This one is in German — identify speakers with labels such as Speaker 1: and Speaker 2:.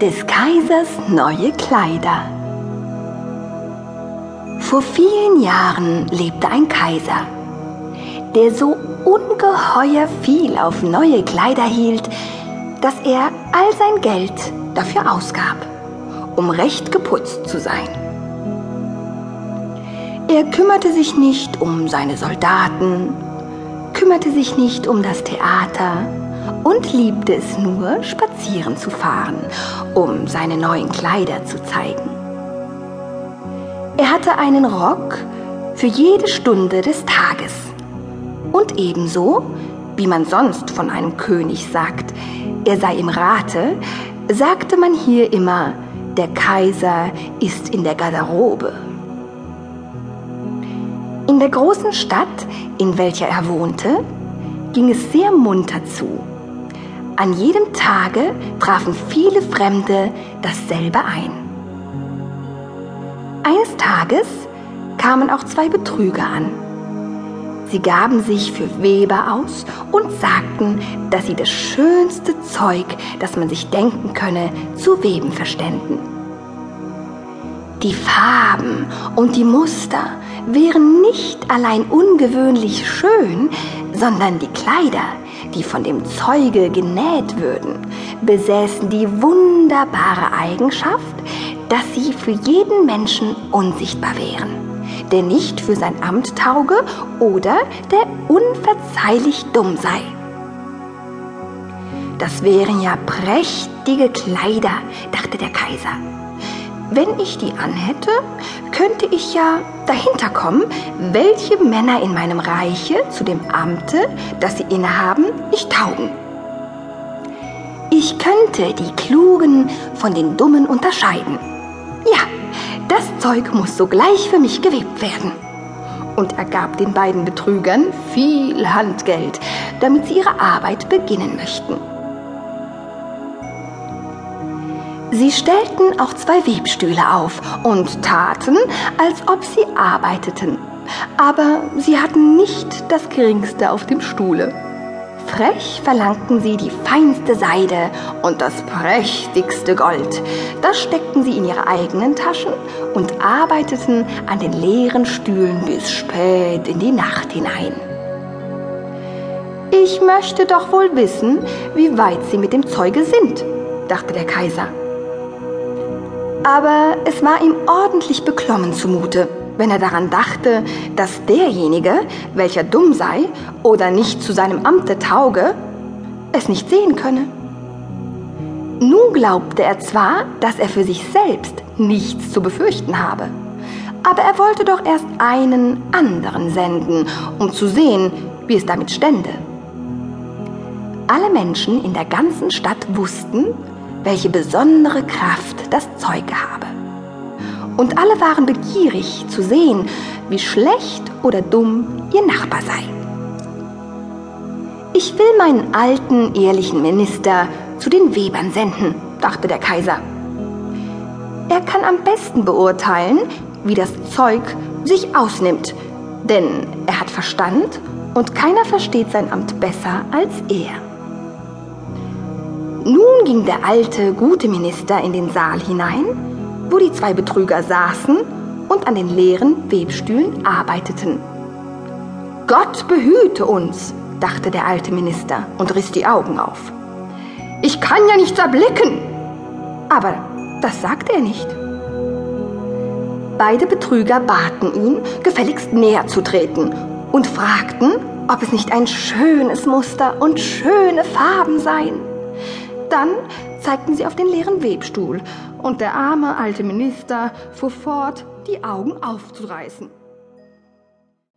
Speaker 1: Des Kaisers neue Kleider. Vor vielen Jahren lebte ein Kaiser, der so ungeheuer viel auf neue Kleider hielt, dass er all sein Geld dafür ausgab, um recht geputzt zu sein. Er kümmerte sich nicht um seine Soldaten, kümmerte sich nicht um das Theater und liebte es nur, spazieren zu fahren, um seine neuen Kleider zu zeigen. Er hatte einen Rock für jede Stunde des Tages. Und ebenso, wie man sonst von einem König sagt, er sei im Rate, sagte man hier immer, der Kaiser ist in der Garderobe. In der großen Stadt, in welcher er wohnte, ging es sehr munter zu. An jedem Tage trafen viele Fremde dasselbe ein. Eines Tages kamen auch zwei Betrüger an. Sie gaben sich für Weber aus und sagten, dass sie das schönste Zeug, das man sich denken könne, zu weben verständen. Die Farben und die Muster wären nicht allein ungewöhnlich schön, sondern die Kleider, die von dem Zeuge genäht würden, besäßen die wunderbare Eigenschaft, dass sie für jeden Menschen unsichtbar wären, der nicht für sein Amt tauge oder der unverzeihlich dumm sei. Das wären ja prächtige Kleider, dachte der Kaiser. Wenn ich die anhätte, könnte ich ja dahinter kommen, welche Männer in meinem Reiche zu dem Amte, das sie innehaben, nicht taugen. Ich könnte die Klugen von den Dummen unterscheiden. Ja, das Zeug muss sogleich für mich gewebt werden. Und er gab den beiden Betrügern viel Handgeld, damit sie ihre Arbeit beginnen möchten. Sie stellten auch zwei Webstühle auf und taten, als ob sie arbeiteten. Aber sie hatten nicht das geringste auf dem Stuhle. Frech verlangten sie die feinste Seide und das prächtigste Gold. Das steckten sie in ihre eigenen Taschen und arbeiteten an den leeren Stühlen bis spät in die Nacht hinein. Ich möchte doch wohl wissen, wie weit sie mit dem Zeuge sind, dachte der Kaiser aber es war ihm ordentlich beklommen zumute, wenn er daran dachte, dass derjenige, welcher dumm sei oder nicht zu seinem Amte tauge, es nicht sehen könne. Nun glaubte er zwar, dass er für sich selbst nichts zu befürchten habe, aber er wollte doch erst einen anderen senden, um zu sehen, wie es damit stände. Alle Menschen in der ganzen Stadt wussten, welche besondere Kraft das Zeug habe. Und alle waren begierig zu sehen, wie schlecht oder dumm ihr Nachbar sei. Ich will meinen alten, ehrlichen Minister zu den Webern senden, dachte der Kaiser. Er kann am besten beurteilen, wie das Zeug sich ausnimmt, denn er hat Verstand und keiner versteht sein Amt besser als er. Nun ging der alte, gute Minister in den Saal hinein, wo die zwei Betrüger saßen und an den leeren Webstühlen arbeiteten. Gott behüte uns, dachte der alte Minister und riss die Augen auf. Ich kann ja nichts erblicken. Aber das sagte er nicht. Beide Betrüger baten ihn, gefälligst näher zu treten und fragten, ob es nicht ein schönes Muster und schöne Farben seien. Dann zeigten sie auf den leeren Webstuhl, und der arme alte Minister fuhr fort, die Augen aufzureißen.